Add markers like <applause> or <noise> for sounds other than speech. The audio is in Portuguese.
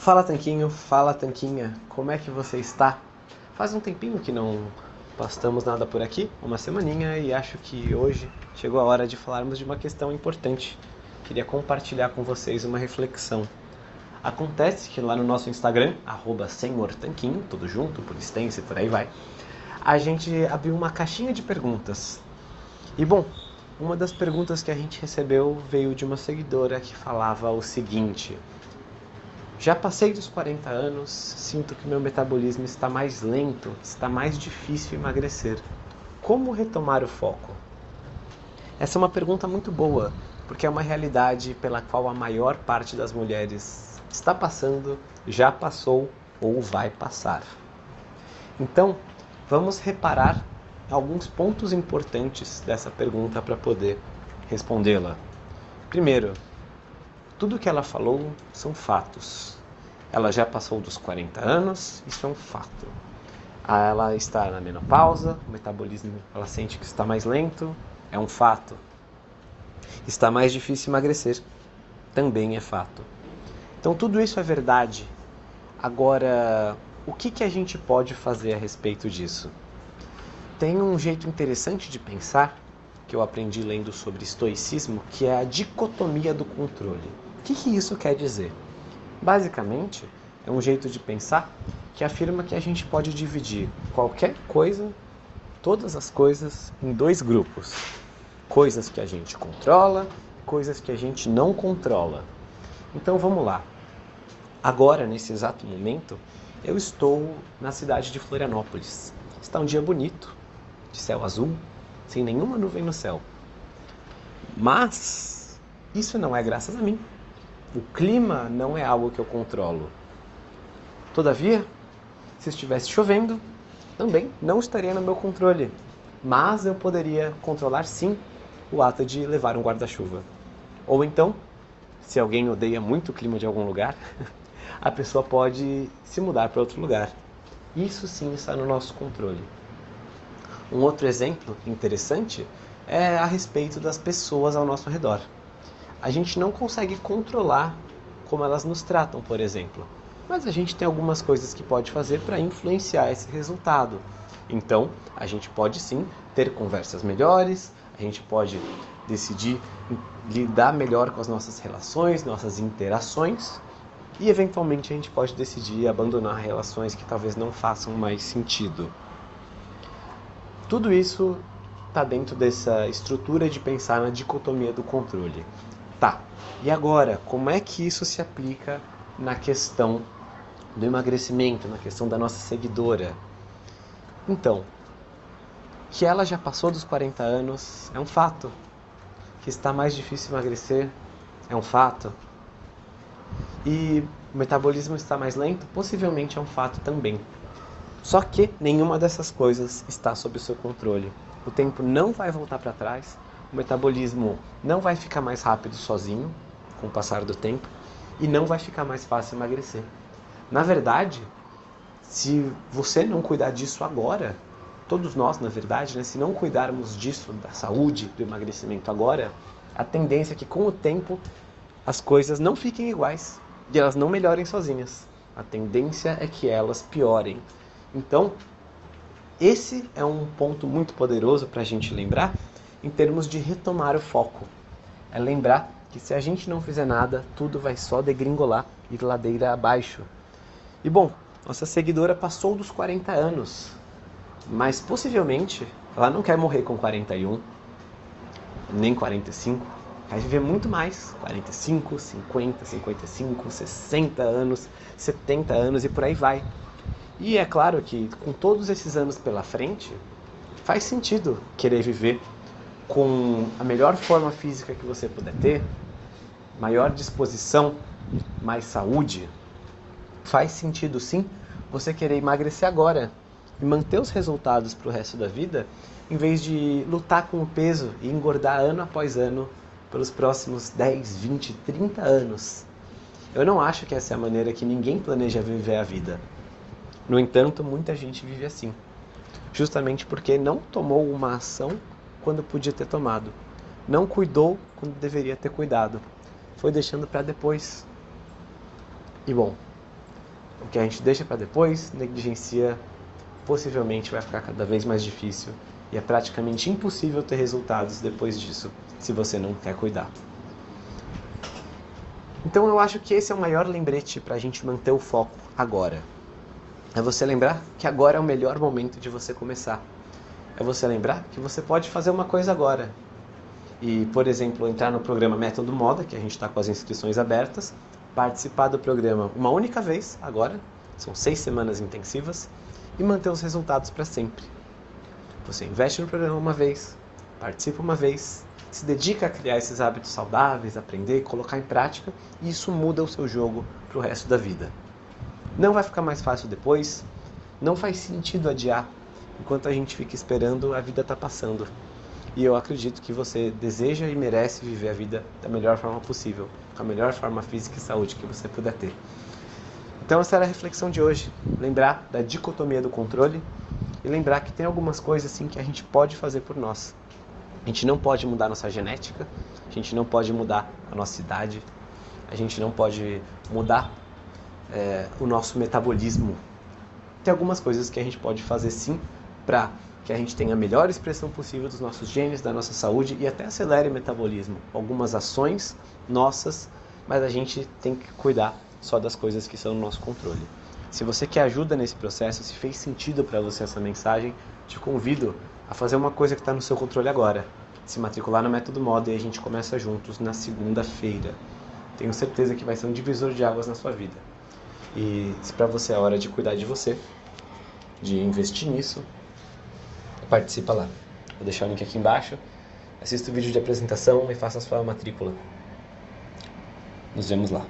Fala Tanquinho, fala Tanquinha, como é que você está? Faz um tempinho que não postamos nada por aqui, uma semaninha, e acho que hoje chegou a hora de falarmos de uma questão importante. Queria compartilhar com vocês uma reflexão. Acontece que lá no nosso Instagram, arroba Tanquinho, tudo junto, por extenso e por aí vai, a gente abriu uma caixinha de perguntas. E bom, uma das perguntas que a gente recebeu veio de uma seguidora que falava o seguinte: Já passei dos 40 anos, sinto que meu metabolismo está mais lento, está mais difícil emagrecer. Como retomar o foco? Essa é uma pergunta muito boa, porque é uma realidade pela qual a maior parte das mulheres está passando, já passou ou vai passar. Então, vamos reparar alguns pontos importantes dessa pergunta para poder respondê-la. Primeiro, tudo que ela falou são fatos. Ela já passou dos 40 anos, isso é um fato. Ela está na menopausa, o metabolismo ela sente que está mais lento, é um fato. Está mais difícil emagrecer, também é fato. Então tudo isso é verdade. Agora, o que, que a gente pode fazer a respeito disso? Tem um jeito interessante de pensar que eu aprendi lendo sobre estoicismo, que é a dicotomia do controle. O que, que isso quer dizer? Basicamente, é um jeito de pensar que afirma que a gente pode dividir qualquer coisa, todas as coisas, em dois grupos: coisas que a gente controla, coisas que a gente não controla. Então vamos lá. Agora, nesse exato momento, eu estou na cidade de Florianópolis. Está um dia bonito, de céu azul, sem nenhuma nuvem no céu. Mas isso não é graças a mim. O clima não é algo que eu controlo. Todavia, se estivesse chovendo, também não estaria no meu controle. Mas eu poderia controlar sim o ato de levar um guarda-chuva. Ou então, se alguém odeia muito o clima de algum lugar, <laughs> a pessoa pode se mudar para outro lugar. Isso sim está no nosso controle. Um outro exemplo interessante é a respeito das pessoas ao nosso redor. A gente não consegue controlar como elas nos tratam, por exemplo, mas a gente tem algumas coisas que pode fazer para influenciar esse resultado. Então, a gente pode sim ter conversas melhores, a gente pode decidir lidar melhor com as nossas relações, nossas interações, e eventualmente a gente pode decidir abandonar relações que talvez não façam mais sentido. Tudo isso está dentro dessa estrutura de pensar na dicotomia do controle. Tá, e agora, como é que isso se aplica na questão do emagrecimento, na questão da nossa seguidora? Então, que ela já passou dos 40 anos é um fato. Que está mais difícil emagrecer é um fato. E o metabolismo está mais lento possivelmente é um fato também. Só que nenhuma dessas coisas está sob o seu controle. O tempo não vai voltar para trás, o metabolismo não vai ficar mais rápido sozinho com o passar do tempo e não vai ficar mais fácil emagrecer. Na verdade, se você não cuidar disso agora, todos nós, na verdade, né, se não cuidarmos disso, da saúde, do emagrecimento agora, a tendência é que com o tempo as coisas não fiquem iguais e elas não melhorem sozinhas. A tendência é que elas piorem. Então, esse é um ponto muito poderoso para a gente lembrar em termos de retomar o foco. É lembrar que se a gente não fizer nada, tudo vai só degringolar, ir ladeira abaixo. E bom, nossa seguidora passou dos 40 anos, mas possivelmente ela não quer morrer com 41, nem 45, vai viver muito mais 45, 50, 55, 60 anos, 70 anos e por aí vai. E é claro que com todos esses anos pela frente, faz sentido querer viver com a melhor forma física que você puder ter, maior disposição, mais saúde. Faz sentido sim você querer emagrecer agora e manter os resultados para o resto da vida, em vez de lutar com o peso e engordar ano após ano pelos próximos 10, 20, 30 anos. Eu não acho que essa é a maneira que ninguém planeja viver a vida. No entanto, muita gente vive assim, justamente porque não tomou uma ação quando podia ter tomado, não cuidou quando deveria ter cuidado, foi deixando para depois. E bom, O que a gente deixa para depois, negligencia, possivelmente vai ficar cada vez mais difícil e é praticamente impossível ter resultados depois disso, se você não quer cuidar. Então eu acho que esse é o maior lembrete para a gente manter o foco agora. É você lembrar que agora é o melhor momento de você começar. É você lembrar que você pode fazer uma coisa agora. E, por exemplo, entrar no programa Método Moda, que a gente está com as inscrições abertas, participar do programa uma única vez agora, são seis semanas intensivas, e manter os resultados para sempre. Você investe no programa uma vez, participa uma vez, se dedica a criar esses hábitos saudáveis, aprender, colocar em prática, e isso muda o seu jogo para o resto da vida. Não vai ficar mais fácil depois, não faz sentido adiar. Enquanto a gente fica esperando, a vida está passando. E eu acredito que você deseja e merece viver a vida da melhor forma possível, com a melhor forma física e saúde que você puder ter. Então essa era a reflexão de hoje. Lembrar da dicotomia do controle e lembrar que tem algumas coisas assim que a gente pode fazer por nós. A gente não pode mudar nossa genética, a gente não pode mudar a nossa idade, a gente não pode mudar é, o nosso metabolismo. Tem algumas coisas que a gente pode fazer sim para que a gente tenha a melhor expressão possível dos nossos genes, da nossa saúde e até acelere o metabolismo. Algumas ações nossas, mas a gente tem que cuidar só das coisas que são no nosso controle. Se você quer ajuda nesse processo, se fez sentido para você essa mensagem, te convido a fazer uma coisa que está no seu controle agora. Se matricular no Método Moda e a gente começa juntos na segunda-feira. Tenho certeza que vai ser um divisor de águas na sua vida. E se para você é hora de cuidar de você, de investir nisso, participa lá. Vou deixar o link aqui embaixo. Assista o vídeo de apresentação e faça a sua matrícula. Nos vemos lá.